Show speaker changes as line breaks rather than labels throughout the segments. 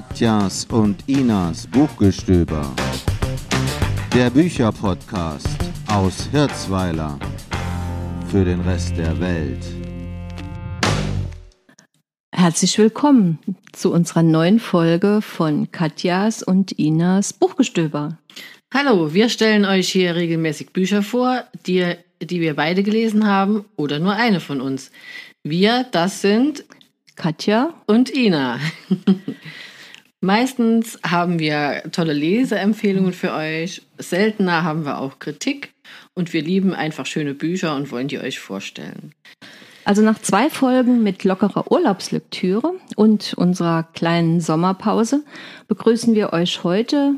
Katjas und Inas Buchgestöber. Der Bücherpodcast aus Hirzweiler für den Rest der Welt.
Herzlich willkommen zu unserer neuen Folge von Katjas und Inas Buchgestöber.
Hallo, wir stellen euch hier regelmäßig Bücher vor, die, die wir beide gelesen haben oder nur eine von uns. Wir, das sind
Katja
und Ina. Meistens haben wir tolle Leseempfehlungen für euch, seltener haben wir auch Kritik und wir lieben einfach schöne Bücher und wollen die euch vorstellen.
Also nach zwei Folgen mit lockerer Urlaubslektüre und unserer kleinen Sommerpause begrüßen wir euch heute,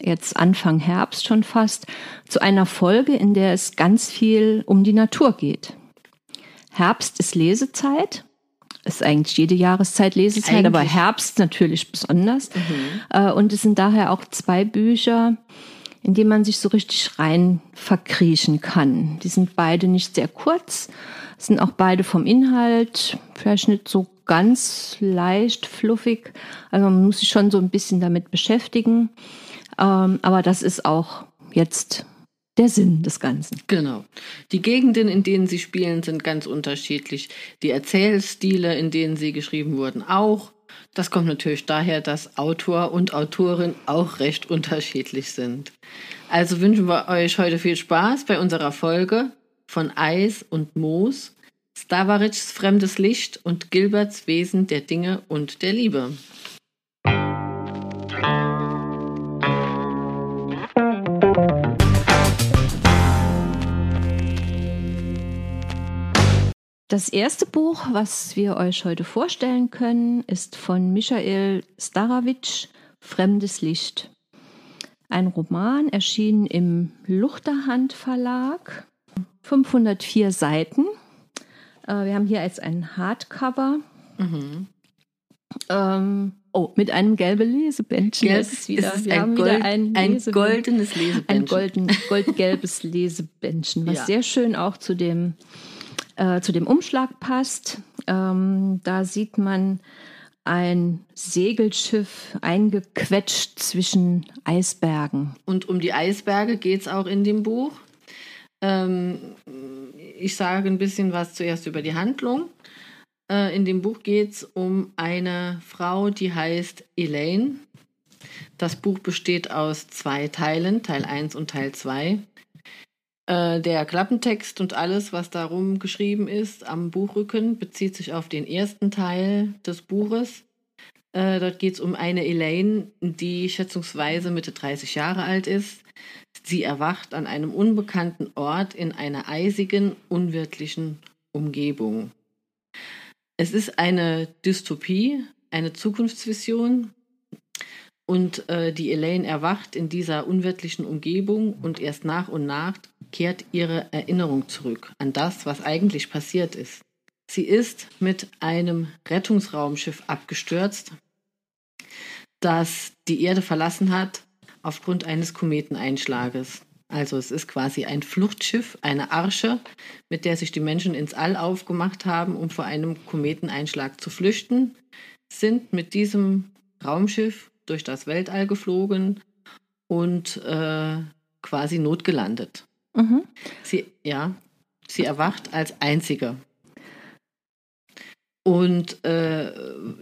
jetzt Anfang Herbst schon fast, zu einer Folge, in der es ganz viel um die Natur geht. Herbst ist Lesezeit ist eigentlich jede Jahreszeit Lesezeit, eigentlich. aber Herbst natürlich besonders. Mhm. Äh, und es sind daher auch zwei Bücher, in denen man sich so richtig rein verkriechen kann. Die sind beide nicht sehr kurz, sind auch beide vom Inhalt vielleicht nicht so ganz leicht, fluffig. Also man muss sich schon so ein bisschen damit beschäftigen. Ähm, aber das ist auch jetzt der Sinn des Ganzen.
Genau. Die Gegenden, in denen sie spielen, sind ganz unterschiedlich. Die Erzählstile, in denen sie geschrieben wurden, auch. Das kommt natürlich daher, dass Autor und Autorin auch recht unterschiedlich sind. Also wünschen wir euch heute viel Spaß bei unserer Folge von Eis und Moos, Stavarics fremdes Licht und Gilberts Wesen der Dinge und der Liebe.
Das erste Buch, was wir euch heute vorstellen können, ist von Michael Starawitsch, Fremdes Licht. Ein Roman erschienen im Luchterhand Verlag, 504 Seiten. Äh, wir haben hier jetzt ein Hardcover. Mhm. Ähm, oh, mit einem gelben Lesebändchen.
Gelb, das ist wieder, ist wir haben Gold, wieder ein, ein goldenes Lesebändchen.
Ein golden, goldgelbes Lesebändchen, was ja. sehr schön auch zu dem äh, zu dem Umschlag passt. Ähm, da sieht man ein Segelschiff eingequetscht zwischen Eisbergen.
Und um die Eisberge geht es auch in dem Buch. Ähm, ich sage ein bisschen was zuerst über die Handlung. Äh, in dem Buch geht es um eine Frau, die heißt Elaine. Das Buch besteht aus zwei Teilen, Teil 1 und Teil 2. Äh, der Klappentext und alles, was darum geschrieben ist am Buchrücken, bezieht sich auf den ersten Teil des Buches. Äh, dort geht es um eine Elaine, die schätzungsweise Mitte 30 Jahre alt ist. Sie erwacht an einem unbekannten Ort in einer eisigen, unwirtlichen Umgebung. Es ist eine Dystopie, eine Zukunftsvision, und äh, die Elaine erwacht in dieser unwirtlichen Umgebung und erst nach und nach kehrt ihre Erinnerung zurück an das, was eigentlich passiert ist. Sie ist mit einem Rettungsraumschiff abgestürzt, das die Erde verlassen hat aufgrund eines Kometeneinschlages. Also es ist quasi ein Fluchtschiff, eine Arche, mit der sich die Menschen ins All aufgemacht haben, um vor einem Kometeneinschlag zu flüchten, sind mit diesem Raumschiff durch das Weltall geflogen und äh, quasi notgelandet. Mhm. Sie, ja, sie erwacht als Einzige. Und äh,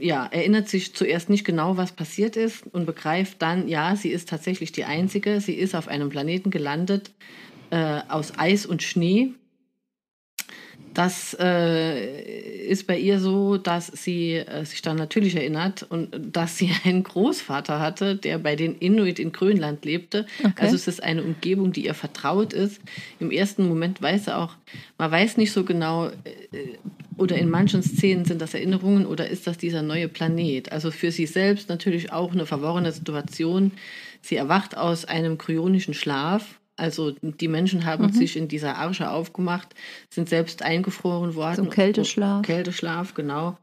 ja, erinnert sich zuerst nicht genau, was passiert ist und begreift dann, ja, sie ist tatsächlich die Einzige. Sie ist auf einem Planeten gelandet äh, aus Eis und Schnee das äh, ist bei ihr so, dass sie äh, sich dann natürlich erinnert und dass sie einen Großvater hatte, der bei den Inuit in Grönland lebte. Okay. Also es ist eine Umgebung, die ihr vertraut ist. Im ersten Moment weiß sie auch, man weiß nicht so genau, äh, oder in manchen Szenen sind das Erinnerungen oder ist das dieser neue Planet. Also für sie selbst natürlich auch eine verworrene Situation. Sie erwacht aus einem kryonischen Schlaf also die Menschen haben mhm. sich in dieser Arche aufgemacht, sind selbst eingefroren worden.
Zum Kälteschlaf.
Kälteschlaf, genau.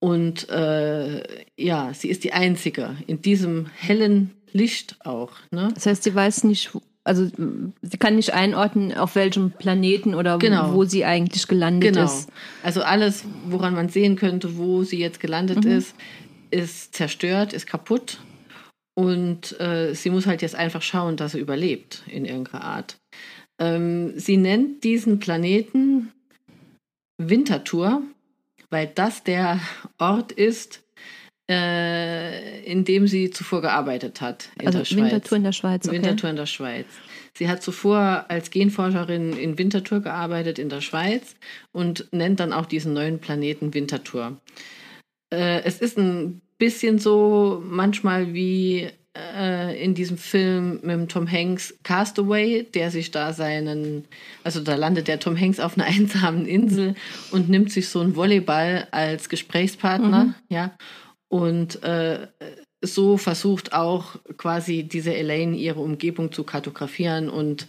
Und äh, ja, sie ist die Einzige in diesem hellen Licht auch. Ne?
Das heißt, sie weiß nicht, also sie kann nicht einordnen, auf welchem Planeten oder genau. wo sie eigentlich gelandet genau. ist.
Also alles, woran man sehen könnte, wo sie jetzt gelandet mhm. ist, ist zerstört, ist kaputt und äh, sie muss halt jetzt einfach schauen, dass sie überlebt in irgendeiner Art. Ähm, sie nennt diesen Planeten Winterthur, weil das der Ort ist, äh, in dem sie zuvor gearbeitet hat.
In also der Schweiz. Winterthur in der Schweiz.
Okay. Winterthur in der Schweiz. Sie hat zuvor als Genforscherin in Winterthur gearbeitet in der Schweiz und nennt dann auch diesen neuen Planeten Winterthur. Äh, es ist ein bisschen so manchmal wie äh, in diesem Film mit Tom Hanks Castaway, der sich da seinen, also da landet der Tom Hanks auf einer einsamen Insel und nimmt sich so einen Volleyball als Gesprächspartner, mhm. ja. Und äh, so versucht auch quasi diese Elaine ihre Umgebung zu kartografieren und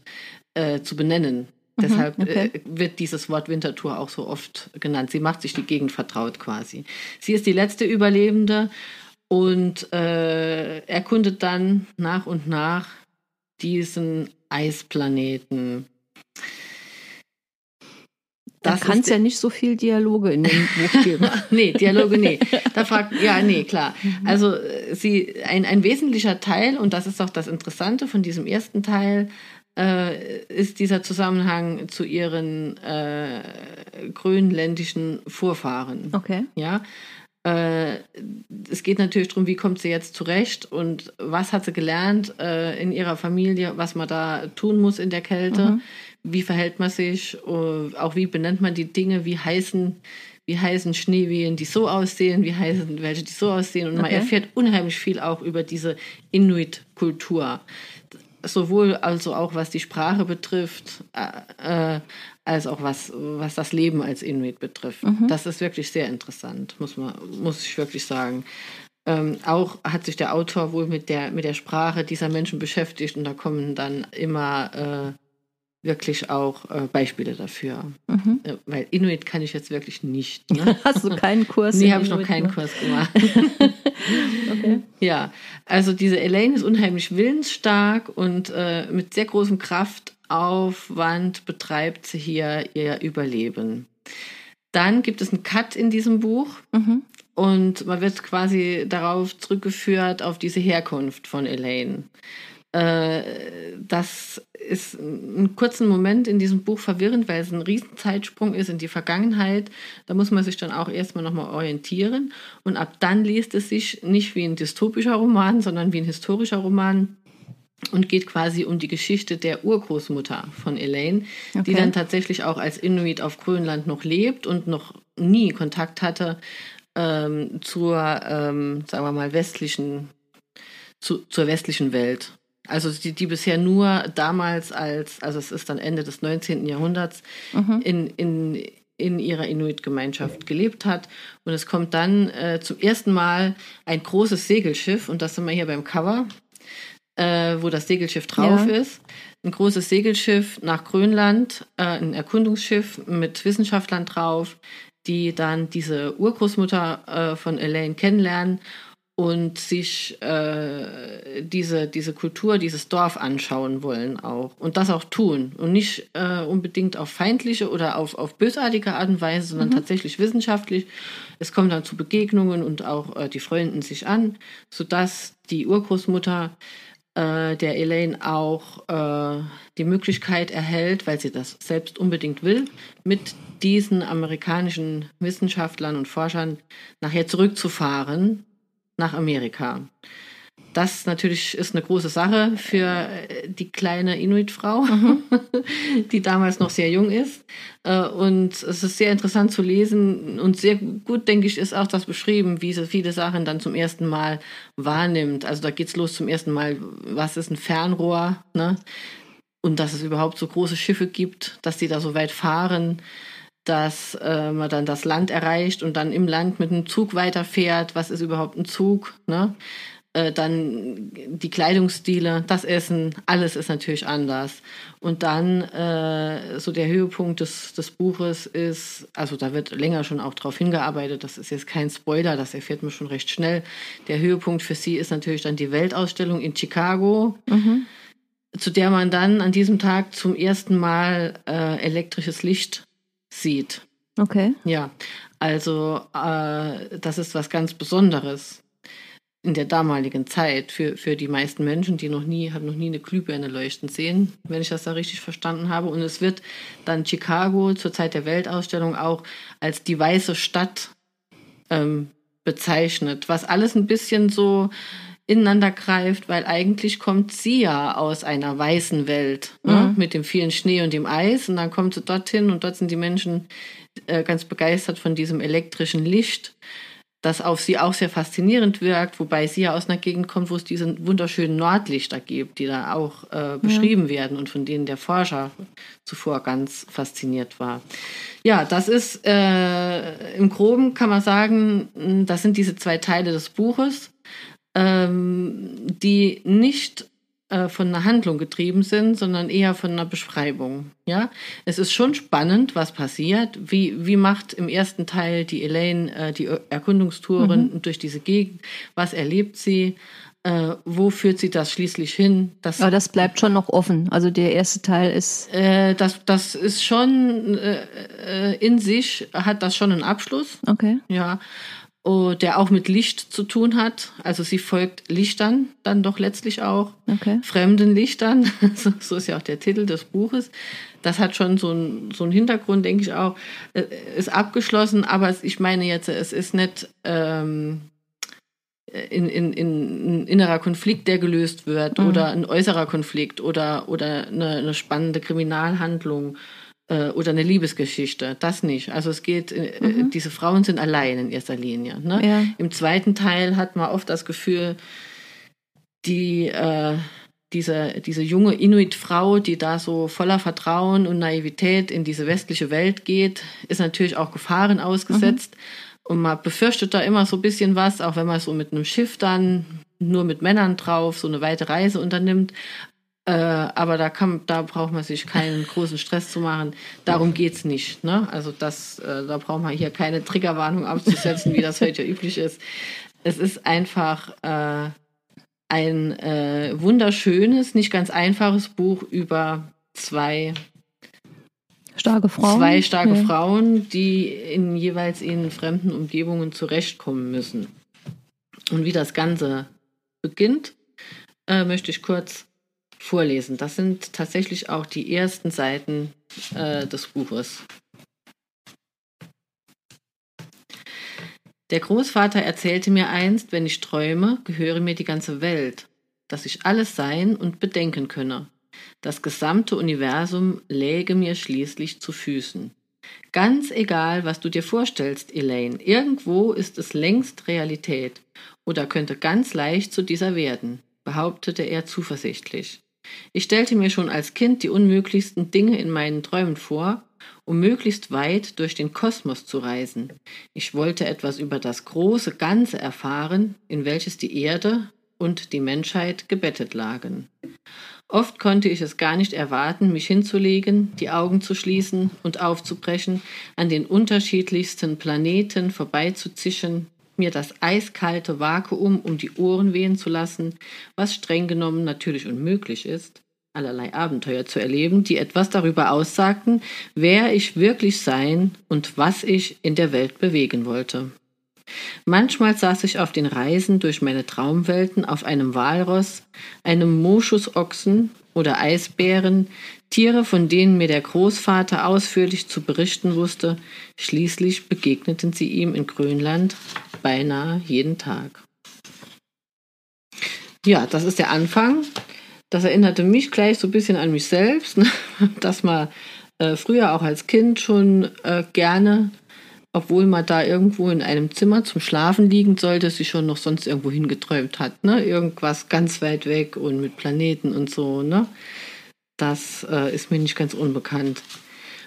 äh, zu benennen. Mhm, Deshalb okay. äh, wird dieses Wort Wintertour auch so oft genannt. Sie macht sich die Gegend vertraut quasi. Sie ist die letzte Überlebende und äh, erkundet dann nach und nach diesen Eisplaneten.
Da kann es ja nicht so viel Dialoge in dem Buch geben.
nee, Dialoge, nee. Da fragt, ja, nee, klar. Mhm. Also sie, ein, ein wesentlicher Teil, und das ist auch das Interessante von diesem ersten Teil, äh, ist dieser Zusammenhang zu ihren äh, grönländischen Vorfahren.
Okay.
Ja. Äh, es geht natürlich darum, wie kommt sie jetzt zurecht und was hat sie gelernt äh, in ihrer Familie, was man da tun muss in der Kälte. Mhm wie verhält man sich, äh, auch wie benennt man die Dinge, wie heißen, wie heißen Schneewehen, die so aussehen, wie heißen welche, die so aussehen. Und okay. man erfährt unheimlich viel auch über diese Inuit-Kultur. Sowohl also auch was die Sprache betrifft, äh, äh, als auch was, was das Leben als Inuit betrifft. Mhm. Das ist wirklich sehr interessant, muss man, muss ich wirklich sagen. Ähm, auch hat sich der Autor wohl mit der, mit der Sprache dieser Menschen beschäftigt und da kommen dann immer äh, wirklich auch äh, Beispiele dafür. Mhm. Äh, weil Inuit kann ich jetzt wirklich nicht.
Ne? Hast du keinen Kurs?
nee, habe ich noch keinen Kurs gemacht. okay. Ja, also diese Elaine ist unheimlich willensstark und äh, mit sehr großem Kraftaufwand betreibt sie hier ihr Überleben. Dann gibt es einen Cut in diesem Buch. Mhm. Und man wird quasi darauf zurückgeführt, auf diese Herkunft von Elaine. Äh, das ist einen kurzen Moment in diesem Buch verwirrend, weil es ein Riesenzeitsprung ist in die Vergangenheit. Da muss man sich dann auch erstmal nochmal orientieren. Und ab dann liest es sich nicht wie ein dystopischer Roman, sondern wie ein historischer Roman und geht quasi um die Geschichte der Urgroßmutter von Elaine, okay. die dann tatsächlich auch als Inuit auf Grönland noch lebt und noch nie Kontakt hatte ähm, zur, ähm, sagen wir mal, westlichen, zu, zur westlichen Welt. Also die, die bisher nur damals als, also es ist dann Ende des 19. Jahrhunderts, mhm. in, in, in ihrer Inuit-Gemeinschaft gelebt hat. Und es kommt dann äh, zum ersten Mal ein großes Segelschiff, und das sind wir hier beim Cover, äh, wo das Segelschiff drauf ja. ist. Ein großes Segelschiff nach Grönland, äh, ein Erkundungsschiff mit Wissenschaftlern drauf, die dann diese Urgroßmutter äh, von Elaine kennenlernen und sich äh, diese, diese Kultur, dieses Dorf anschauen wollen auch. Und das auch tun. Und nicht äh, unbedingt auf feindliche oder auf, auf bösartige Art und Weise, sondern mhm. tatsächlich wissenschaftlich. Es kommt dann zu Begegnungen und auch äh, die freunden sich an, sodass die Urgroßmutter äh, der Elaine auch äh, die Möglichkeit erhält, weil sie das selbst unbedingt will, mit diesen amerikanischen Wissenschaftlern und Forschern nachher zurückzufahren nach Amerika. Das natürlich ist eine große Sache für äh, die kleine Inuit-Frau, mhm. die damals noch sehr jung ist. Äh, und es ist sehr interessant zu lesen und sehr gut, denke ich, ist auch das beschrieben, wie sie viele Sachen dann zum ersten Mal wahrnimmt. Also da geht es los zum ersten Mal, was ist ein Fernrohr, ne? Und dass es überhaupt so große Schiffe gibt, dass die da so weit fahren dass äh, man dann das Land erreicht und dann im Land mit einem Zug weiterfährt. Was ist überhaupt ein Zug? Ne? Äh, dann die Kleidungsstile, das Essen, alles ist natürlich anders. Und dann äh, so der Höhepunkt des, des Buches ist, also da wird länger schon auch drauf hingearbeitet, das ist jetzt kein Spoiler, das erfährt man schon recht schnell. Der Höhepunkt für sie ist natürlich dann die Weltausstellung in Chicago. Mhm zu der man dann an diesem Tag zum ersten Mal äh, elektrisches Licht sieht.
Okay.
Ja, also äh, das ist was ganz Besonderes. in der damaligen Zeit für, für die meisten Menschen, die noch nie, haben noch nie eine Glühbirne leuchten sehen, wenn ich das da richtig verstanden habe. Und es wird dann Chicago zur Zeit der Weltausstellung auch als die weiße Stadt ähm, bezeichnet, was alles ein bisschen so ineinander greift, weil eigentlich kommt sie ja aus einer weißen Welt ne, mhm. ne, mit dem vielen Schnee und dem Eis und dann kommt sie dorthin und dort sind die Menschen äh, ganz begeistert von diesem elektrischen Licht das auf sie auch sehr faszinierend wirkt, wobei sie ja aus einer Gegend kommt, wo es diese wunderschönen Nordlichter gibt, die da auch äh, beschrieben ja. werden und von denen der Forscher zuvor ganz fasziniert war. Ja, das ist äh, im Groben kann man sagen, das sind diese zwei Teile des Buches, ähm, die nicht äh, von einer Handlung getrieben sind, sondern eher von einer Beschreibung. Ja, es ist schon spannend, was passiert. Wie, wie macht im ersten Teil die Elaine äh, die Erkundungstouren mhm. durch diese Gegend? Was erlebt sie? Äh, wo führt sie das schließlich hin?
Das, Aber das bleibt schon noch offen. Also der erste Teil ist.
Äh, das, das ist schon äh, äh in sich, hat das schon einen Abschluss.
Okay.
Ja. Oh, der auch mit Licht zu tun hat. Also sie folgt Lichtern dann doch letztlich auch,
okay.
fremden Lichtern. so ist ja auch der Titel des Buches. Das hat schon so einen so einen Hintergrund, denke ich auch. Äh, ist abgeschlossen, aber ich meine jetzt, es ist nicht ähm, in, in, in ein innerer Konflikt, der gelöst wird, mhm. oder ein äußerer Konflikt oder, oder eine, eine spannende Kriminalhandlung äh, oder eine Liebesgeschichte. Das nicht. Also es geht, äh, mhm. diese Frauen sind allein in erster Linie. Ne?
Ja.
Im zweiten Teil hat man oft das Gefühl, die äh, diese, diese junge Inuit-Frau, die da so voller Vertrauen und Naivität in diese westliche Welt geht, ist natürlich auch Gefahren ausgesetzt. Mhm. Und man befürchtet da immer so ein bisschen was, auch wenn man so mit einem Schiff dann nur mit Männern drauf so eine weite Reise unternimmt. Äh, aber da, kann, da braucht man sich keinen großen Stress zu machen. Darum geht's nicht. Ne? Also das, äh, da braucht man hier keine Triggerwarnung abzusetzen, wie das heute üblich ist. Es ist einfach äh, ein äh, wunderschönes, nicht ganz einfaches Buch über zwei
starke Frauen.
Zwei starke ja. Frauen, die in jeweils in fremden Umgebungen zurechtkommen müssen. Und wie das Ganze beginnt, äh, möchte ich kurz vorlesen. Das sind tatsächlich auch die ersten Seiten äh, des Buches. Der Großvater erzählte mir einst, wenn ich träume, gehöre mir die ganze Welt, dass ich alles sein und bedenken könne. Das gesamte Universum läge mir schließlich zu Füßen. Ganz egal, was du dir vorstellst, Elaine, irgendwo ist es längst Realität oder könnte ganz leicht zu dieser werden, behauptete er zuversichtlich. Ich stellte mir schon als Kind die unmöglichsten Dinge in meinen Träumen vor, um möglichst weit durch den Kosmos zu reisen. Ich wollte etwas über das große Ganze erfahren, in welches die Erde und die Menschheit gebettet lagen. Oft konnte ich es gar nicht erwarten, mich hinzulegen, die Augen zu schließen und aufzubrechen, an den unterschiedlichsten Planeten vorbeizuzischen, mir das eiskalte Vakuum um die Ohren wehen zu lassen, was streng genommen natürlich unmöglich ist, allerlei Abenteuer zu erleben, die etwas darüber aussagten, wer ich wirklich sein und was ich in der Welt bewegen wollte. Manchmal saß ich auf den Reisen durch meine Traumwelten auf einem Walross, einem Moschusochsen oder Eisbären, Tiere, von denen mir der Großvater ausführlich zu berichten wusste. Schließlich begegneten sie ihm in Grönland beinahe jeden Tag. Ja, das ist der Anfang. Das erinnerte mich gleich so ein bisschen an mich selbst, ne? dass man äh, früher auch als Kind schon äh, gerne, obwohl man da irgendwo in einem Zimmer zum Schlafen liegen sollte, sich schon noch sonst irgendwo hingeträumt hat. Ne? Irgendwas ganz weit weg und mit Planeten und so. Ne? Das äh, ist mir nicht ganz unbekannt.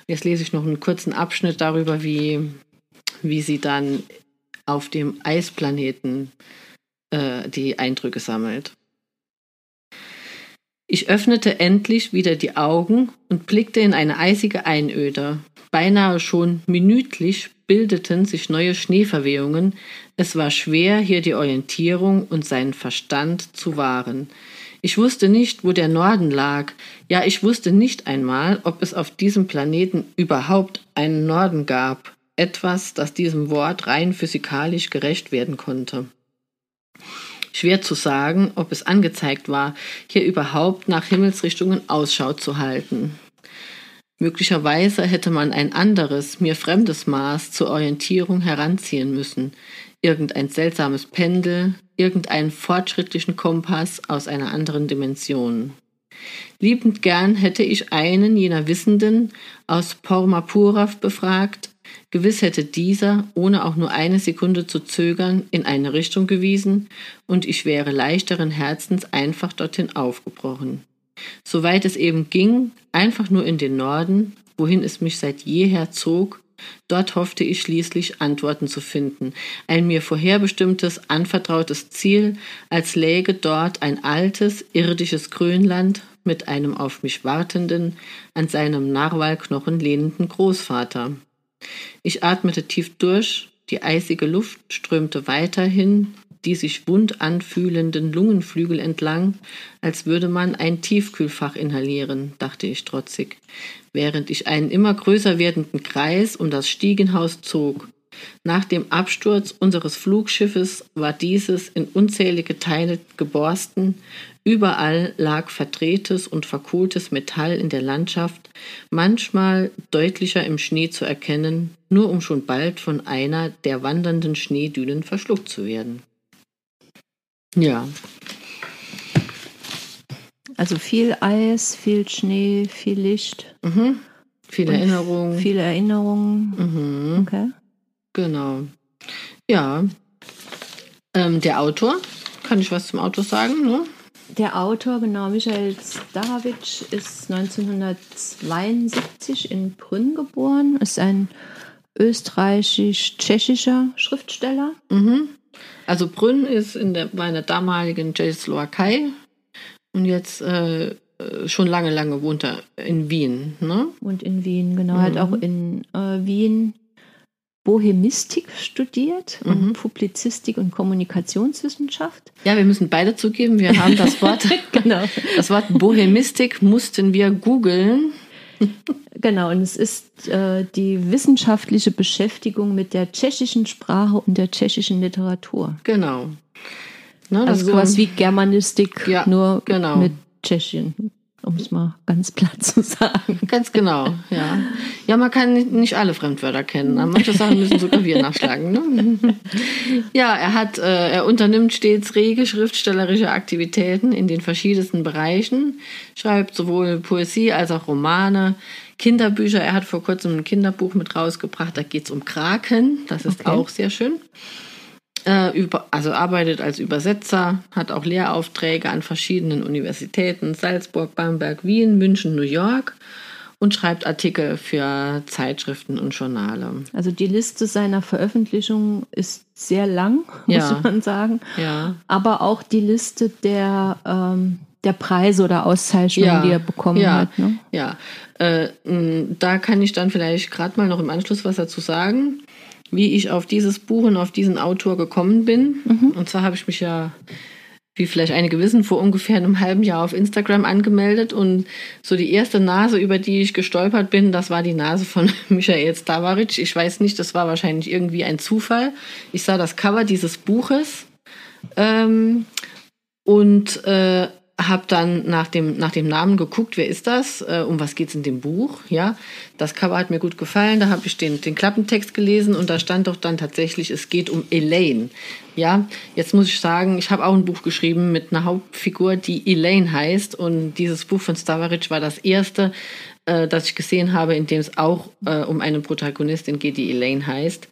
Jetzt lese ich noch einen kurzen Abschnitt darüber, wie, wie sie dann auf dem Eisplaneten äh, die Eindrücke sammelt. Ich öffnete endlich wieder die Augen und blickte in eine eisige Einöde. Beinahe schon minütlich bildeten sich neue Schneeverwehungen. Es war schwer, hier die Orientierung und seinen Verstand zu wahren. Ich wusste nicht, wo der Norden lag. Ja, ich wusste nicht einmal, ob es auf diesem Planeten überhaupt einen Norden gab etwas, das diesem Wort rein physikalisch gerecht werden konnte. Schwer zu sagen, ob es angezeigt war, hier überhaupt nach Himmelsrichtungen Ausschau zu halten. Möglicherweise hätte man ein anderes, mir fremdes Maß zur Orientierung heranziehen müssen, irgendein seltsames Pendel, irgendeinen fortschrittlichen Kompass aus einer anderen Dimension. Liebend gern hätte ich einen jener Wissenden aus Pormapurav befragt, Gewiss hätte dieser, ohne auch nur eine Sekunde zu zögern, in eine Richtung gewiesen, und ich wäre leichteren Herzens einfach dorthin aufgebrochen. Soweit es eben ging, einfach nur in den Norden, wohin es mich seit jeher zog, dort hoffte ich schließlich Antworten zu finden, ein mir vorherbestimmtes, anvertrautes Ziel, als läge dort ein altes, irdisches Grönland mit einem auf mich wartenden, an seinem Narwalknochen lehnenden Großvater. Ich atmete tief durch, die eisige Luft strömte weiterhin die sich wund anfühlenden Lungenflügel entlang, als würde man ein Tiefkühlfach inhalieren, dachte ich trotzig, während ich einen immer größer werdenden Kreis um das Stiegenhaus zog. Nach dem Absturz unseres Flugschiffes war dieses in unzählige Teile geborsten, Überall lag verdrehtes und verkohltes Metall in der Landschaft, manchmal deutlicher im Schnee zu erkennen, nur um schon bald von einer der wandernden Schneedünen verschluckt zu werden. Ja.
Also viel Eis, viel Schnee, viel Licht.
Mhm. Viele Erinnerungen.
Viele Erinnerungen.
Mhm.
Okay.
Genau. Ja. Ähm, der Autor, kann ich was zum Autor sagen? Ne?
Der Autor, genau, Michael Starawitsch, ist 1972 in Brünn geboren, ist ein österreichisch-tschechischer Schriftsteller.
Mhm. Also Brünn ist in der, bei der damaligen Tschechoslowakei und jetzt äh, schon lange, lange wohnt er in Wien. Ne?
Und in Wien, genau. Mhm. Hat auch in äh, Wien Bohemistik studiert und mhm. Publizistik und Kommunikationswissenschaft.
Ja, wir müssen beide zugeben, wir haben das Wort, genau. das Wort Bohemistik mussten wir googeln.
Genau, und es ist äh, die wissenschaftliche Beschäftigung mit der tschechischen Sprache und der tschechischen Literatur.
Genau.
Ne, also sowas wie Germanistik, ja, nur genau. mit Tschechien um es mal ganz platt zu sagen.
Ganz genau, ja. Ja, man kann nicht alle Fremdwörter kennen. Manche Sachen müssen sogar wir nachschlagen. Ne? Ja, er hat, äh, er unternimmt stets rege schriftstellerische Aktivitäten in den verschiedensten Bereichen, schreibt sowohl Poesie als auch Romane, Kinderbücher. Er hat vor kurzem ein Kinderbuch mit rausgebracht, da geht es um Kraken. Das ist okay. auch sehr schön. Äh, über, also arbeitet als Übersetzer, hat auch Lehraufträge an verschiedenen Universitäten, Salzburg, Bamberg, Wien, München, New York und schreibt Artikel für Zeitschriften und Journale.
Also die Liste seiner Veröffentlichungen ist sehr lang, muss ja. man sagen.
Ja.
Aber auch die Liste der, ähm, der Preise oder Auszeichnungen, ja. die er bekommen
ja.
hat. Ne?
Ja, äh, da kann ich dann vielleicht gerade mal noch im Anschluss was dazu sagen wie ich auf dieses Buch und auf diesen Autor gekommen bin. Mhm. Und zwar habe ich mich ja, wie vielleicht einige wissen, vor ungefähr einem halben Jahr auf Instagram angemeldet. Und so die erste Nase, über die ich gestolpert bin, das war die Nase von Michael Stavaric. Ich weiß nicht, das war wahrscheinlich irgendwie ein Zufall. Ich sah das Cover dieses Buches ähm, und äh, habe dann nach dem, nach dem Namen geguckt, wer ist das, äh, um was geht's in dem Buch, ja. Das Cover hat mir gut gefallen, da habe ich den, den Klappentext gelesen und da stand doch dann tatsächlich, es geht um Elaine, ja. Jetzt muss ich sagen, ich habe auch ein Buch geschrieben mit einer Hauptfigur, die Elaine heißt und dieses Buch von Stavaric war das erste, äh, das ich gesehen habe, in dem es auch äh, um eine Protagonistin geht, die Elaine heißt.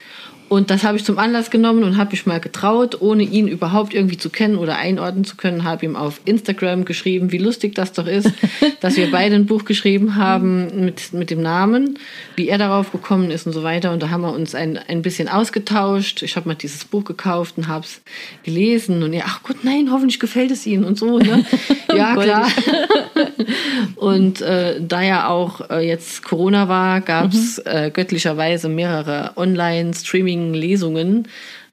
Und das habe ich zum Anlass genommen und habe mich mal getraut, ohne ihn überhaupt irgendwie zu kennen oder einordnen zu können, habe ihm auf Instagram geschrieben, wie lustig das doch ist, dass wir beide ein Buch geschrieben haben mit, mit dem Namen, wie er darauf gekommen ist und so weiter. Und da haben wir uns ein, ein bisschen ausgetauscht. Ich habe mal dieses Buch gekauft und habe es gelesen und er, ach Gott, nein, hoffentlich gefällt es Ihnen und so. Ne? ja, klar. und äh, da ja auch äh, jetzt Corona war, gab es mhm. äh, göttlicherweise mehrere Online-Streaming- Lesungen,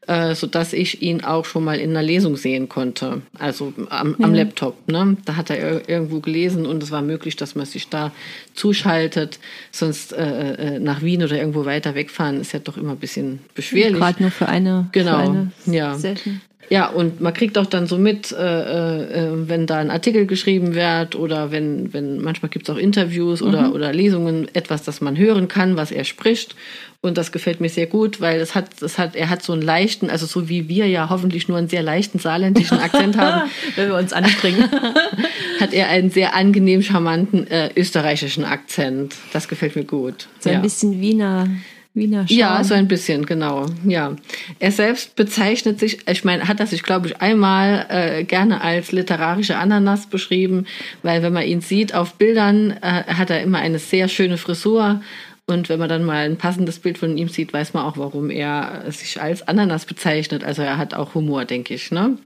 äh, sodass ich ihn auch schon mal in einer Lesung sehen konnte, also am, am ja. Laptop. Ne? Da hat er irgendwo gelesen und es war möglich, dass man sich da zuschaltet. Sonst äh, äh, nach Wien oder irgendwo weiter wegfahren ist ja doch immer ein bisschen beschwerlich.
Gerade nur für eine,
genau.
Für eine
ja.
Session.
Ja, und man kriegt auch dann so mit, äh, äh, wenn da ein Artikel geschrieben wird oder wenn, wenn manchmal gibt es auch Interviews oder,
Mhm.
oder Lesungen, etwas, das man hören kann, was er spricht. Und das gefällt mir sehr gut, weil es hat, es hat, er hat so einen leichten, also so wie wir ja hoffentlich nur einen sehr leichten saarländischen Akzent haben,
Wenn wir uns anstrengen.
hat er einen sehr angenehm charmanten äh, österreichischen Akzent. Das gefällt mir gut.
So ein
ja.
bisschen Wiener, Wiener Charme.
Ja, so ein bisschen, genau. Ja. Er selbst bezeichnet sich, ich meine, hat er sich, glaube ich, einmal äh, gerne als literarische Ananas beschrieben, weil wenn man ihn sieht auf Bildern, äh, hat er immer eine sehr schöne Frisur. Und wenn man dann mal ein passendes Bild von ihm sieht, weiß man auch, warum er sich als Ananas bezeichnet. Also er hat auch Humor, denke ich. Ne?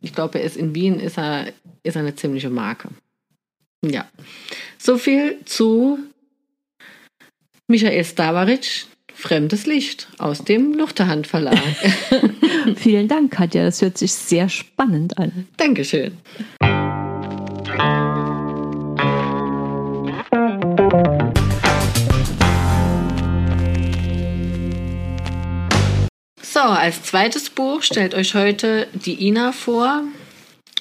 Ich glaube, er ist in Wien ist er, ist er eine ziemliche Marke. Ja. So viel zu Michael Stavaric, Fremdes Licht aus dem Luchterhand Verlag.
Vielen Dank, Katja. Das hört sich sehr spannend an.
Dankeschön. So, als zweites Buch stellt euch heute die Ina vor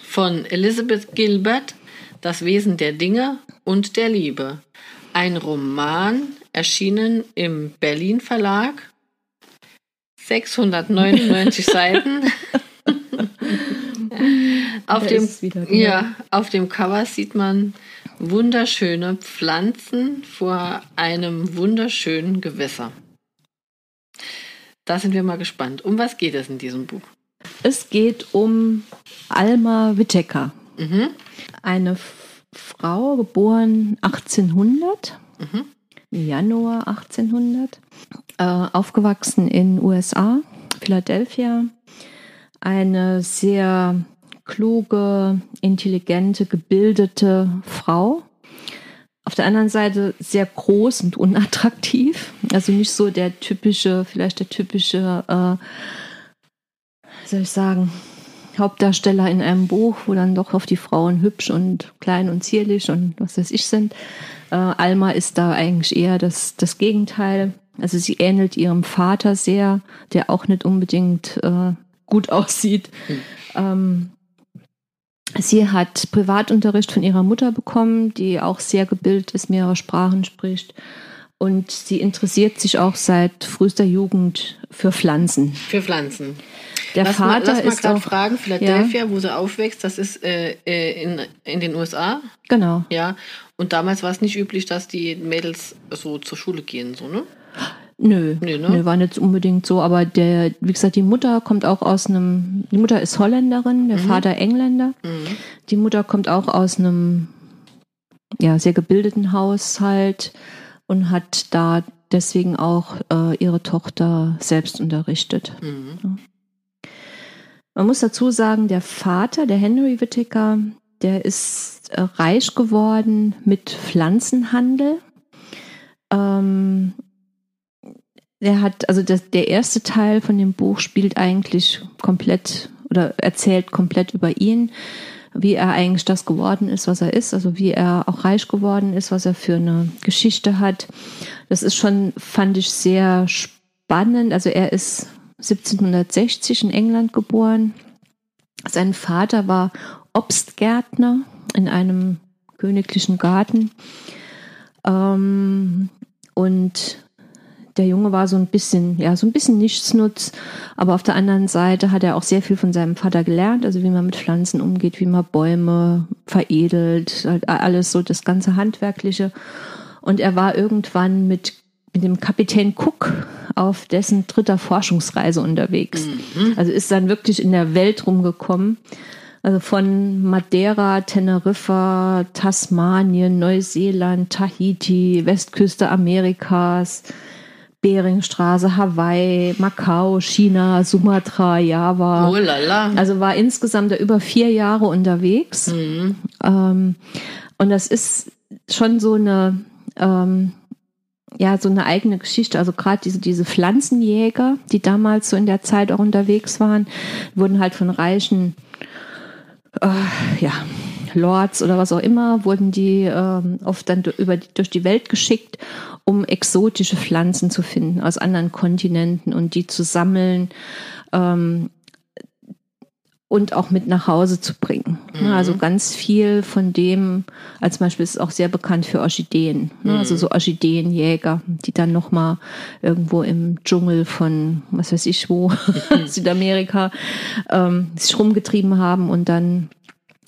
von Elizabeth Gilbert, Das Wesen der Dinge und der Liebe. Ein Roman, erschienen im Berlin Verlag. 699 Seiten. auf, dem,
genau.
ja, auf dem Cover sieht man wunderschöne Pflanzen vor einem wunderschönen Gewässer. Da sind wir mal gespannt. Um was geht es in diesem Buch?
Es geht um Alma Whittaker.
Mhm.
Eine Frau, geboren 1800,
Mhm.
Januar 1800, äh, aufgewachsen in USA, Philadelphia. Eine sehr kluge, intelligente, gebildete Frau. Auf der anderen Seite sehr groß und unattraktiv. Also nicht so der typische, vielleicht der typische, äh, soll ich sagen, Hauptdarsteller in einem Buch, wo dann doch auf die Frauen hübsch und klein und zierlich und was weiß ich sind. Äh, Alma ist da eigentlich eher das, das Gegenteil. Also sie ähnelt ihrem Vater sehr, der auch nicht unbedingt äh, gut aussieht. Ähm, sie hat Privatunterricht von ihrer Mutter bekommen, die auch sehr gebildet ist, mehrere Sprachen spricht. Und sie interessiert sich auch seit frühester Jugend für Pflanzen.
Für Pflanzen.
Der
lass mal,
Vater
lass mal
ist
gerade fragen, Philadelphia, wo sie aufwächst, das ist äh, äh, in, in den USA,
genau.
ja. Und damals war es nicht üblich, dass die Mädels so zur Schule gehen, so, ne?
Nö,
Nee, ne?
nö, war nicht unbedingt so, aber der, wie gesagt, die Mutter kommt auch aus einem, die Mutter ist Holländerin, der Vater Engländer.
Mhm.
Die Mutter kommt auch aus einem ja, sehr gebildeten Haushalt und hat da deswegen auch äh, ihre Tochter selbst unterrichtet.
Mhm.
Man muss dazu sagen, der Vater, der Henry Whittaker, der ist äh, reich geworden mit Pflanzenhandel. Ähm, der hat, also das, der erste Teil von dem Buch spielt eigentlich komplett oder erzählt komplett über ihn, wie er eigentlich das geworden ist, was er ist, also wie er auch reich geworden ist, was er für eine Geschichte hat. Das ist schon, fand ich sehr spannend. Also er ist 1760 in England geboren. Sein Vater war Obstgärtner in einem königlichen Garten. Ähm, und der Junge war so ein bisschen, ja, so ein bisschen nichtsnutz, aber auf der anderen Seite hat er auch sehr viel von seinem Vater gelernt, also wie man mit Pflanzen umgeht, wie man Bäume veredelt, halt alles so das ganze Handwerkliche. Und er war irgendwann mit, mit dem Kapitän Cook auf dessen dritter Forschungsreise unterwegs. Also ist dann wirklich in der Welt rumgekommen. Also von Madeira, Teneriffa, Tasmanien, Neuseeland, Tahiti, Westküste Amerikas, Beringstraße, Hawaii, Macau, China, Sumatra, Java.
Oh la la.
Also war insgesamt da über vier Jahre unterwegs.
Mhm.
Ähm, und das ist schon so eine, ähm, ja, so eine eigene Geschichte. Also gerade diese, diese Pflanzenjäger, die damals so in der Zeit auch unterwegs waren, wurden halt von reichen, äh, ja, Lords oder was auch immer, wurden die ähm, oft dann über, die- durch die Welt geschickt, um exotische Pflanzen zu finden aus anderen Kontinenten und die zu sammeln. Ähm, und auch mit nach Hause zu bringen. Mhm. Also ganz viel von dem, als Beispiel ist auch sehr bekannt für Orchideen. Ne? Mhm. Also so Orchideenjäger, die dann nochmal irgendwo im Dschungel von, was weiß ich wo, Südamerika, ähm, sich rumgetrieben haben und dann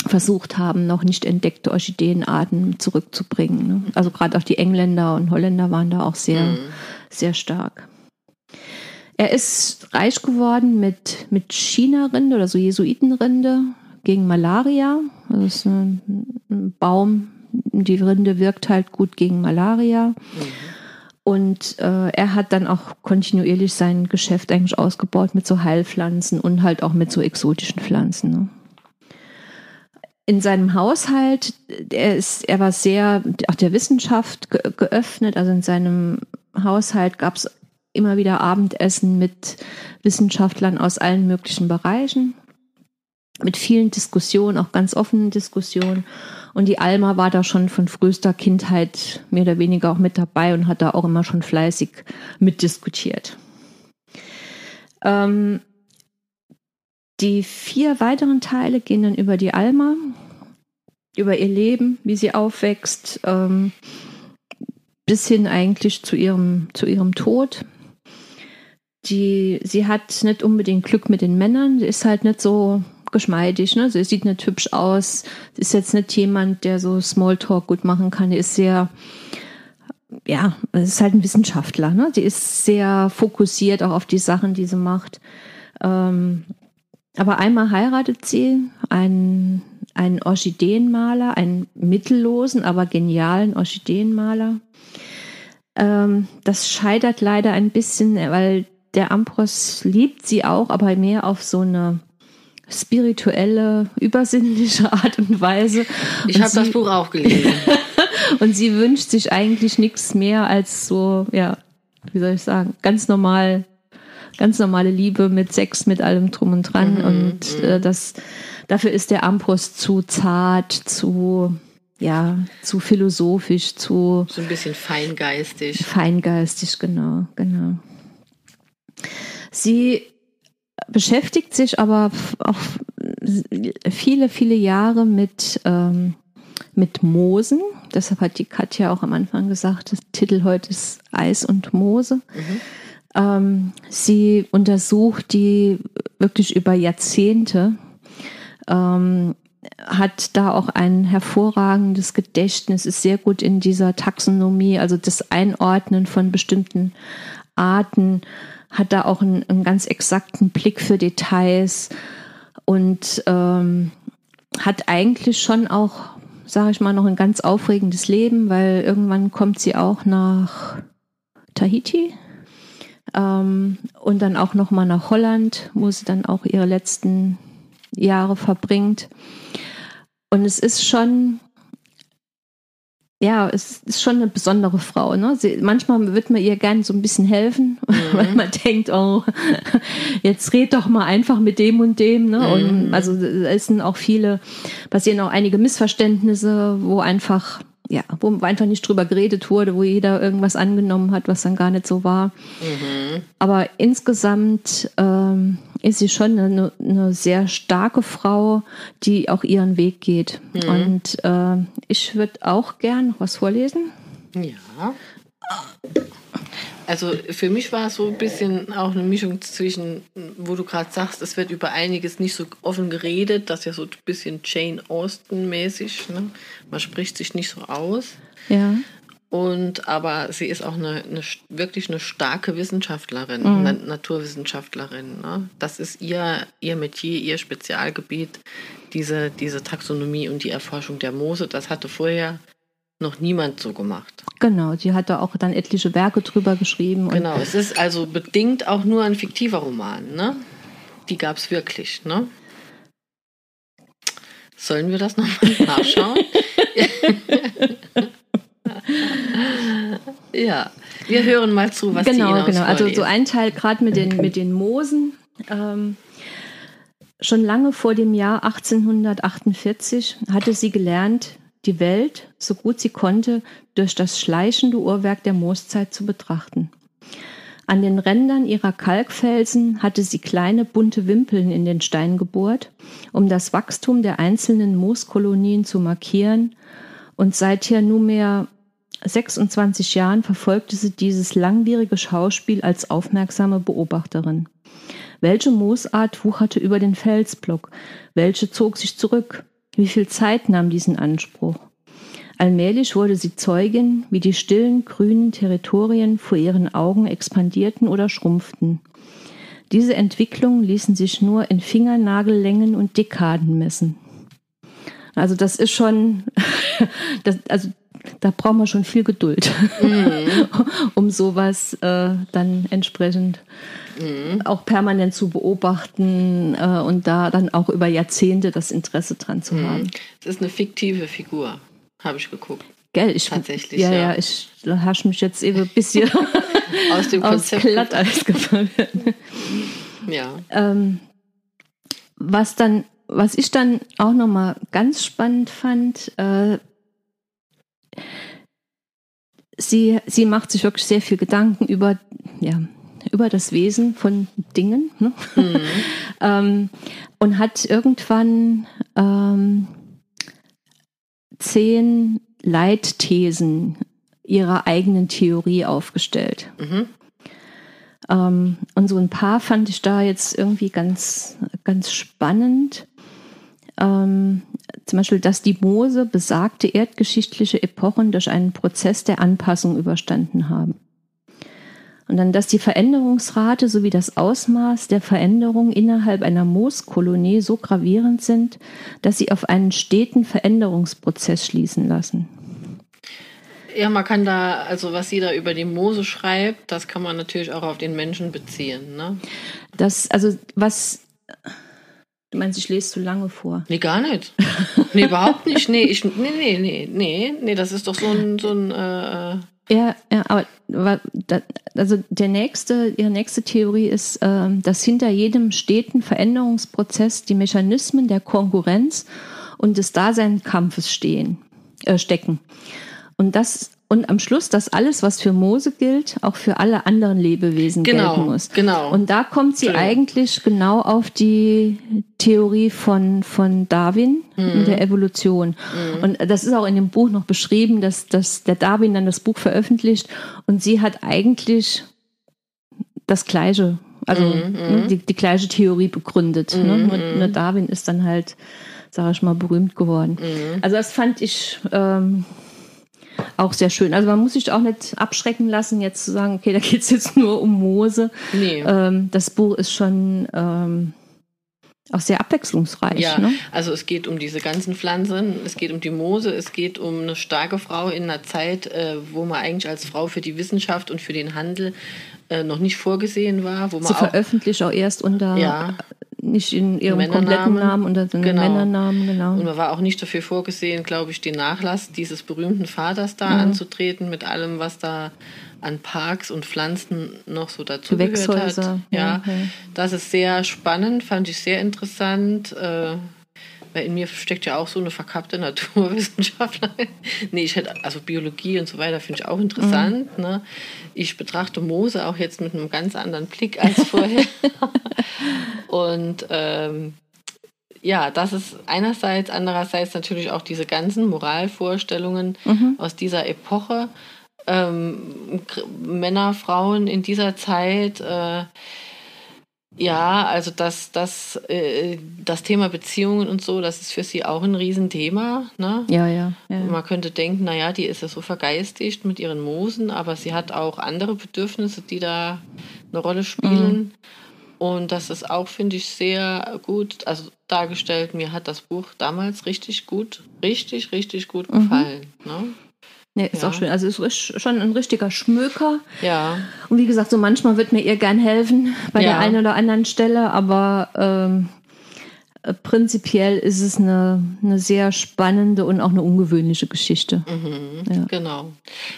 versucht haben, noch nicht entdeckte Orchideenarten zurückzubringen. Ne? Also gerade auch die Engländer und Holländer waren da auch sehr, mhm. sehr stark. Er ist reich geworden mit, mit China-Rinde oder so Jesuitenrinde gegen Malaria. Das ist ein, ein, Baum, die Rinde wirkt halt gut gegen Malaria. Mhm. Und äh, er hat dann auch kontinuierlich sein Geschäft eigentlich ausgebaut mit so Heilpflanzen und halt auch mit so exotischen Pflanzen. Ne? In seinem Haushalt, er, ist, er war sehr auch der Wissenschaft geöffnet. Also in seinem Haushalt gab es immer wieder Abendessen mit Wissenschaftlern aus allen möglichen Bereichen, mit vielen Diskussionen, auch ganz offenen Diskussionen. Und die Alma war da schon von frühester Kindheit mehr oder weniger auch mit dabei und hat da auch immer schon fleißig mitdiskutiert. Ähm, die vier weiteren Teile gehen dann über die Alma, über ihr Leben, wie sie aufwächst, ähm, bis hin eigentlich zu ihrem, zu ihrem Tod die, sie hat nicht unbedingt Glück mit den Männern. Sie ist halt nicht so geschmeidig, ne? Sie sieht nicht hübsch aus. Sie ist jetzt nicht jemand, der so Smalltalk gut machen kann. Die ist sehr, ja, ist halt ein Wissenschaftler, ne? Die ist sehr fokussiert auch auf die Sachen, die sie macht. Ähm, aber einmal heiratet sie einen, einen Orchideenmaler, einen mittellosen, aber genialen Orchideenmaler. Ähm, das scheitert leider ein bisschen, weil der Ambros liebt sie auch, aber mehr auf so eine spirituelle, übersinnliche Art und Weise.
Ich habe das Buch auch gelesen.
und sie wünscht sich eigentlich nichts mehr als so, ja, wie soll ich sagen, ganz normal, ganz normale Liebe mit Sex, mit allem drum und dran. Mhm, und mhm. äh, das, dafür ist der Ambros zu zart, zu, ja, zu philosophisch, zu.
So ein bisschen feingeistig.
Feingeistig, genau, genau. Sie beschäftigt sich aber auch viele, viele Jahre mit, ähm, mit Moosen. Deshalb hat die Katja auch am Anfang gesagt, das Titel heute ist Eis und Moose. Mhm. Ähm, sie untersucht die wirklich über Jahrzehnte, ähm, hat da auch ein hervorragendes Gedächtnis, ist sehr gut in dieser Taxonomie, also das Einordnen von bestimmten Arten hat da auch einen, einen ganz exakten Blick für Details und ähm, hat eigentlich schon auch, sage ich mal, noch ein ganz aufregendes Leben, weil irgendwann kommt sie auch nach Tahiti ähm, und dann auch noch mal nach Holland, wo sie dann auch ihre letzten Jahre verbringt. Und es ist schon ja, es ist schon eine besondere Frau. Ne? Sie, manchmal wird man ihr gern so ein bisschen helfen, mhm. weil man denkt, oh, jetzt red doch mal einfach mit dem und dem. Ne? Mhm. Und also es sind auch viele, passieren auch einige Missverständnisse, wo einfach ja, wo einfach nicht drüber geredet wurde, wo jeder irgendwas angenommen hat, was dann gar nicht so war. Mhm. Aber insgesamt ähm, ist sie schon eine, eine, sehr starke Frau, die auch ihren Weg geht. Mhm. Und äh, ich würde auch gern noch was vorlesen.
Ja. Also für mich war es so ein bisschen auch eine Mischung zwischen, wo du gerade sagst, es wird über einiges nicht so offen geredet, das ist ja so ein bisschen Jane Austen-mäßig. Ne? Man spricht sich nicht so aus.
Ja.
Und aber sie ist auch eine, eine wirklich eine starke Wissenschaftlerin, mhm. eine Naturwissenschaftlerin. Ne? Das ist ihr, ihr Metier, ihr Spezialgebiet, diese, diese Taxonomie und die Erforschung der Moose. Das hatte vorher noch niemand so gemacht.
Genau, sie hat da auch dann etliche Werke drüber geschrieben.
Genau, es ist also bedingt auch nur ein fiktiver Roman, ne? Die gab es wirklich, ne? Sollen wir das nochmal nachschauen? ja, wir hören mal zu, was
genau,
die Genau, genau.
Also so ein Teil gerade mit den, mit den Moosen. Ähm, schon lange vor dem Jahr 1848 hatte sie gelernt, die Welt, so gut sie konnte, durch das schleichende Uhrwerk der Mooszeit zu betrachten. An den Rändern ihrer Kalkfelsen hatte sie kleine bunte Wimpeln in den Stein gebohrt, um das Wachstum der einzelnen Mooskolonien zu markieren, und seit hier nunmehr 26 Jahren verfolgte sie dieses langwierige Schauspiel als aufmerksame Beobachterin. Welche Moosart wucherte über den Felsblock? Welche zog sich zurück? Wie viel Zeit nahm diesen Anspruch? Allmählich wurde sie Zeugin, wie die stillen grünen Territorien vor ihren Augen expandierten oder schrumpften. Diese Entwicklungen ließen sich nur in Fingernagellängen und Dekaden messen. Also das ist schon, das, also da brauchen wir schon viel Geduld, mhm. um sowas äh, dann entsprechend mhm. auch permanent zu beobachten äh, und da dann auch über Jahrzehnte das Interesse dran zu mhm. haben.
Es ist eine fiktive Figur, habe ich geguckt.
Gell, ich, Tatsächlich, ja, ja, ja ich hasche mich jetzt eben ein bisschen aus dem Konzept aus Glatteis gefallen. ja. Ähm, was dann, was ich dann auch nochmal ganz spannend fand, äh, sie, sie macht sich wirklich sehr viel Gedanken über, ja, über das Wesen von Dingen ne? mhm. ähm, und hat irgendwann ähm, zehn Leitthesen ihrer eigenen Theorie aufgestellt. Mhm. Ähm, und so ein paar fand ich da jetzt irgendwie ganz, ganz spannend. Ähm, zum Beispiel, dass die Mose besagte erdgeschichtliche Epochen durch einen Prozess der Anpassung überstanden haben. Und dann, dass die Veränderungsrate sowie das Ausmaß der Veränderung innerhalb einer Mooskolonie so gravierend sind, dass sie auf einen steten Veränderungsprozess schließen lassen.
Ja, man kann da, also was sie da über die Moose schreibt, das kann man natürlich auch auf den Menschen beziehen. Ne?
Das, also was Du meinst, ich lese zu lange vor?
Nee, gar nicht. Nee, überhaupt nicht. Nee, ich, nee, nee, nee, nee, nee, das ist doch so ein, so ein äh, äh
ja, ja, aber also der nächste, ihre nächste Theorie ist, ähm, dass hinter jedem steten Veränderungsprozess die Mechanismen der Konkurrenz und des Daseinskampfes stehen, äh, stecken. Und das und am Schluss, dass alles, was für Mose gilt, auch für alle anderen Lebewesen genau, gelten muss. Genau. Und da kommt sie eigentlich genau auf die Theorie von, von Darwin mhm. der Evolution. Mhm. Und das ist auch in dem Buch noch beschrieben, dass, dass der Darwin dann das Buch veröffentlicht und sie hat eigentlich das Gleiche, also mhm. Ne, die, die gleiche Theorie begründet. Ne? Nur, mhm. nur, Darwin ist dann halt, sage ich mal, berühmt geworden. Mhm. Also das fand ich. Ähm, auch sehr schön. Also man muss sich auch nicht abschrecken lassen, jetzt zu sagen, okay, da geht es jetzt nur um Moose. Nee. Ähm, das Buch ist schon ähm, auch sehr abwechslungsreich.
Ja, ne? also es geht um diese ganzen Pflanzen, es geht um die Moose, es geht um eine starke Frau in einer Zeit, äh, wo man eigentlich als Frau für die Wissenschaft und für den Handel äh, noch nicht vorgesehen war. Wo man
Sie auch, veröffentlicht auch erst unter ja, nicht in ihrem kompletten Namen, unter den genau. Männernamen, genau.
Und man war auch nicht dafür vorgesehen, glaube ich, den Nachlass dieses berühmten Vaters da mhm. anzutreten, mit allem, was da an Parks und Pflanzen noch so dazu gehört hat. Ja, ja, das ist sehr spannend, fand ich sehr interessant. Äh, weil in mir steckt ja auch so eine verkappte Naturwissenschaftler. nee, ich hätte, also Biologie und so weiter finde ich auch interessant. Mhm. Ne? Ich betrachte Moose auch jetzt mit einem ganz anderen Blick als vorher. und ähm, ja, das ist einerseits, andererseits natürlich auch diese ganzen Moralvorstellungen mhm. aus dieser Epoche. Ähm, Männer, Frauen in dieser Zeit. Äh, ja, also das, das, äh, das Thema Beziehungen und so, das ist für sie auch ein Riesenthema. Ne?
Ja, ja, ja.
Man könnte denken, naja, die ist ja so vergeistigt mit ihren Moosen, aber sie hat auch andere Bedürfnisse, die da eine Rolle spielen. Mhm. Und das ist auch, finde ich, sehr gut, also dargestellt. Mir hat das Buch damals richtig gut, richtig, richtig gut mhm. gefallen. Mhm. Ne?
Nee, ist ja. auch schön. Also es ist schon ein richtiger Schmöker.
Ja.
Und wie gesagt, so manchmal wird mir ihr gern helfen bei ja. der einen oder anderen Stelle, aber ähm, äh, prinzipiell ist es eine, eine sehr spannende und auch eine ungewöhnliche Geschichte.
Mhm, ja. Genau.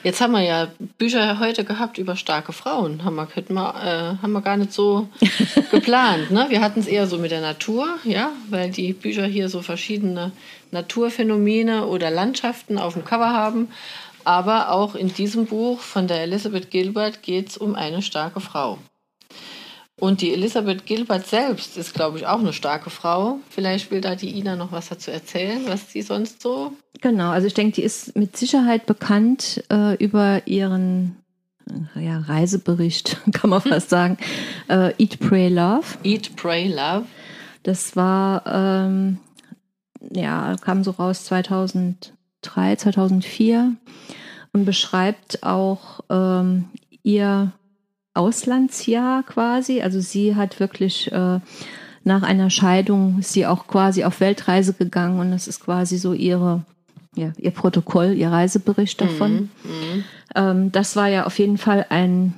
Jetzt haben wir ja Bücher heute gehabt über starke Frauen. Haben wir, wir, äh, haben wir gar nicht so geplant. Ne? Wir hatten es eher so mit der Natur, ja, weil die Bücher hier so verschiedene Naturphänomene oder Landschaften auf dem Cover haben. Aber auch in diesem Buch von der Elizabeth Gilbert geht es um eine starke Frau. Und die Elisabeth Gilbert selbst ist, glaube ich, auch eine starke Frau. Vielleicht will da die Ina noch was dazu erzählen, was sie sonst so.
Genau, also ich denke, die ist mit Sicherheit bekannt äh, über ihren äh, ja, Reisebericht, kann man fast sagen. Äh, Eat, Pray, Love.
Eat, Pray, Love.
Das war, ähm, ja, kam so raus 2003, 2004 und beschreibt auch ähm, ihr Auslandsjahr quasi. Also sie hat wirklich äh, nach einer Scheidung sie auch quasi auf Weltreise gegangen und das ist quasi so ihre ja, ihr Protokoll, ihr Reisebericht davon. Mhm, mhm. ähm, das war ja auf jeden Fall ein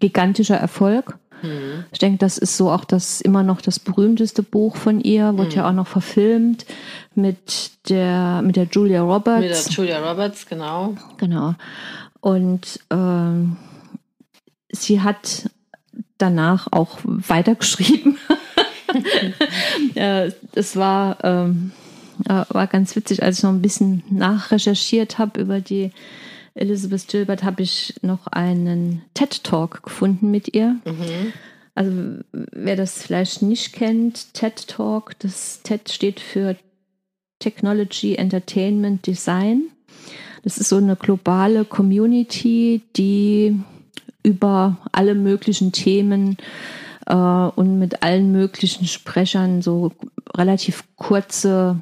gigantischer Erfolg. Mhm. Ich denke, das ist so auch das immer noch das berühmteste Buch von ihr, wird mhm. ja auch noch verfilmt mit der mit der Julia Roberts. Mit
der Julia Roberts, genau.
Genau. Und ähm, sie hat danach auch weitergeschrieben. es war, ähm, war ganz witzig, als ich noch ein bisschen nachrecherchiert habe über die Elizabeth Gilbert, habe ich noch einen TED-Talk gefunden mit ihr. Mhm. Also wer das vielleicht nicht kennt, TED Talk, das TED steht für Technology Entertainment Design. Das ist so eine globale Community, die über alle möglichen Themen äh, und mit allen möglichen Sprechern so relativ kurze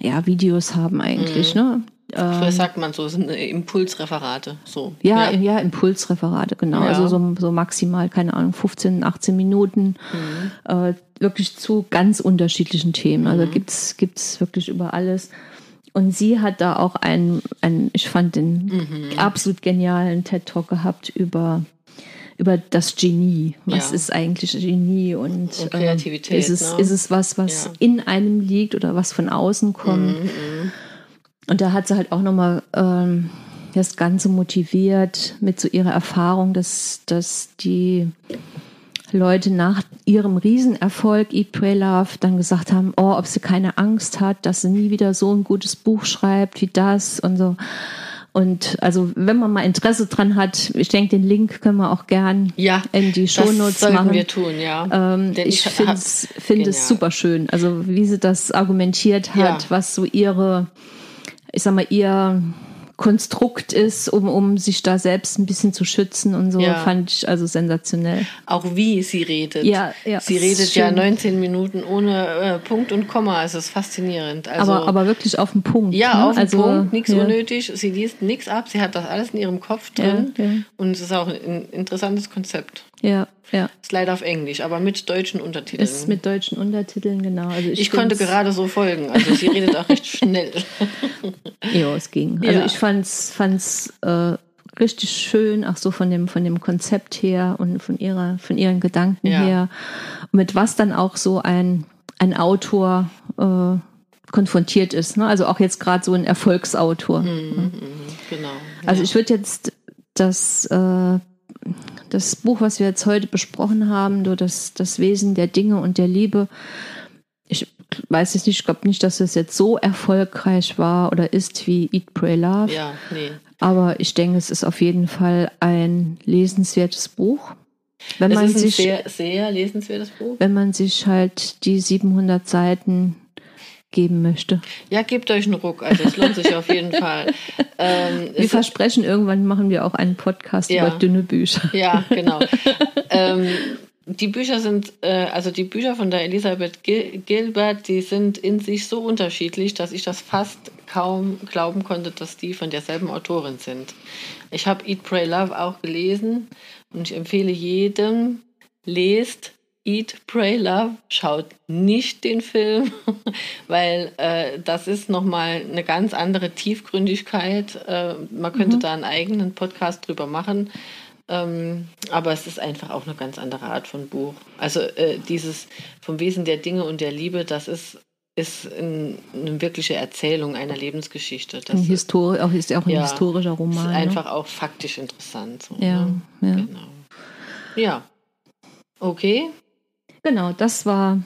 ja, Videos haben eigentlich. Mhm. Ne?
Früher ähm, sagt man so, sind Impulsreferate. So.
Ja, ja, ja Impulsreferate, genau. Ja. Also so, so maximal, keine Ahnung, 15, 18 Minuten. Mhm. Äh, wirklich zu ganz unterschiedlichen Themen. Also mhm. gibt's gibt's wirklich über alles. Und sie hat da auch einen, einen ich fand den mhm. absolut genialen TED-Talk gehabt über, über das Genie. Was ja. ist eigentlich Genie und,
und Kreativität?
Äh, ist, es, ne? ist es was, was ja. in einem liegt oder was von außen kommt? Mhm. Und da hat sie halt auch nochmal ähm, das Ganze motiviert mit so ihrer Erfahrung, dass, dass die Leute nach ihrem Riesenerfolg Eat, Pray, Love dann gesagt haben, oh, ob sie keine Angst hat, dass sie nie wieder so ein gutes Buch schreibt wie das und so. Und also, wenn man mal Interesse dran hat, ich denke, den Link können wir auch gern
ja,
in die Shownotes machen.
Das wir tun, ja.
Ähm, ich finde es super schön. Also, wie sie das argumentiert hat, ja. was so ihre, ich sag mal, ihr Konstrukt ist, um, um sich da selbst ein bisschen zu schützen und so, ja. fand ich also sensationell.
Auch wie sie redet.
Ja, ja.
Sie redet ja 19 Minuten ohne äh, Punkt und Komma, es ist faszinierend. Also,
aber, aber wirklich auf den Punkt.
Ja,
ne?
auf den also, Punkt, nichts ja. unnötig. Sie liest nichts ab, sie hat das alles in ihrem Kopf drin ja, und es ist auch ein interessantes Konzept.
Ja, ja.
Ist leider auf Englisch, aber mit deutschen Untertiteln.
Ist mit deutschen Untertiteln, genau. Also
ich, ich konnte gerade so folgen. Also sie redet auch recht schnell.
ja, es ging. Also ja. ich fand's, fand's äh, richtig schön, auch so von dem, von dem Konzept her und von ihrer, von ihren Gedanken ja. her. Mit was dann auch so ein, ein Autor äh, konfrontiert ist. Ne? Also auch jetzt gerade so ein Erfolgsautor. Mhm,
ne? Genau.
Also ja. ich würde jetzt das äh, das Buch, was wir jetzt heute besprochen haben, so das, das Wesen der Dinge und der Liebe, ich weiß jetzt nicht, ich glaube nicht, dass es jetzt so erfolgreich war oder ist wie Eat, Pray, Love.
Ja, nee.
Aber ich denke, es ist auf jeden Fall ein lesenswertes Buch.
Wenn es man ist ein sich, sehr, sehr lesenswertes Buch.
Wenn man sich halt die 700 Seiten geben möchte.
Ja, gebt euch einen Ruck, also es lohnt sich auf jeden Fall.
Ähm, wir versprechen, irgendwann machen wir auch einen Podcast ja, über dünne Bücher.
Ja, genau. ähm, die Bücher sind, äh, also die Bücher von der Elisabeth Gil Gilbert, die sind in sich so unterschiedlich, dass ich das fast kaum glauben konnte, dass die von derselben Autorin sind. Ich habe Eat, Pray, Love auch gelesen und ich empfehle jedem, lest Eat, Pray, Love, schaut nicht den Film, weil äh, das ist nochmal eine ganz andere Tiefgründigkeit. Äh, man könnte mhm. da einen eigenen Podcast drüber machen, ähm, aber es ist einfach auch eine ganz andere Art von Buch. Also äh, dieses vom Wesen der Dinge und der Liebe, das ist ist ein, eine wirkliche Erzählung einer Lebensgeschichte.
Das ein Histori auch, ist ja auch ein ja, historischer Roman. Ist
ne? einfach ne? auch faktisch interessant.
So, ja, ne? ja. Genau.
Ja. Okay,
Genau, das war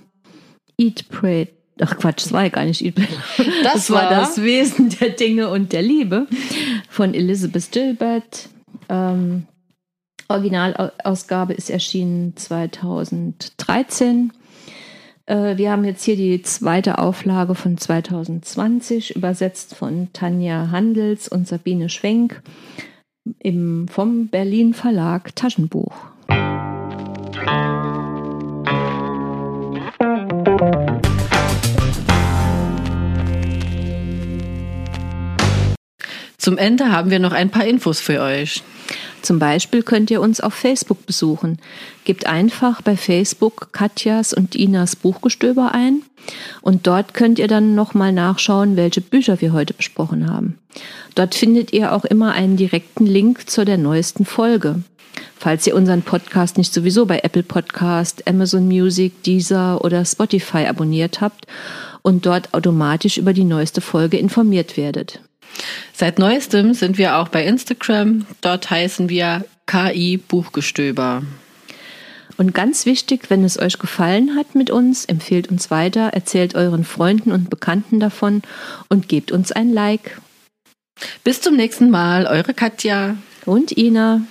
Eat, Pray, ach Quatsch, das war ja gar nicht Eat
Das,
Das war
war
das Wesen der Dinge und der Liebe von Elizabeth Gilbert. Ähm, Originalausgabe ist erschienen 2013. Äh, wir haben jetzt hier die zweite Auflage von 2020, übersetzt von Tanja Handels und Sabine Schwenk im, vom Berlin Verlag Taschenbuch.
Zum Ende haben wir noch ein paar Infos für euch.
Zum Beispiel könnt ihr uns auf Facebook besuchen. Gebt einfach bei Facebook Katjas und Inas Buchgestöber ein und dort könnt ihr dann nochmal nachschauen, welche Bücher wir heute besprochen haben. Dort findet ihr auch immer einen direkten Link zu der neuesten Folge. Falls ihr unseren Podcast nicht sowieso bei Apple Podcast, Amazon Music, Deezer oder Spotify abonniert habt und dort automatisch über die neueste Folge informiert werdet.
Seit neuestem sind wir auch bei Instagram. Dort heißen wir KI Buchgestöber.
Und ganz wichtig, wenn es euch gefallen hat mit uns, empfehlt uns weiter, erzählt euren Freunden und Bekannten davon und gebt uns ein Like.
Bis zum nächsten Mal, eure Katja.
Und Ina.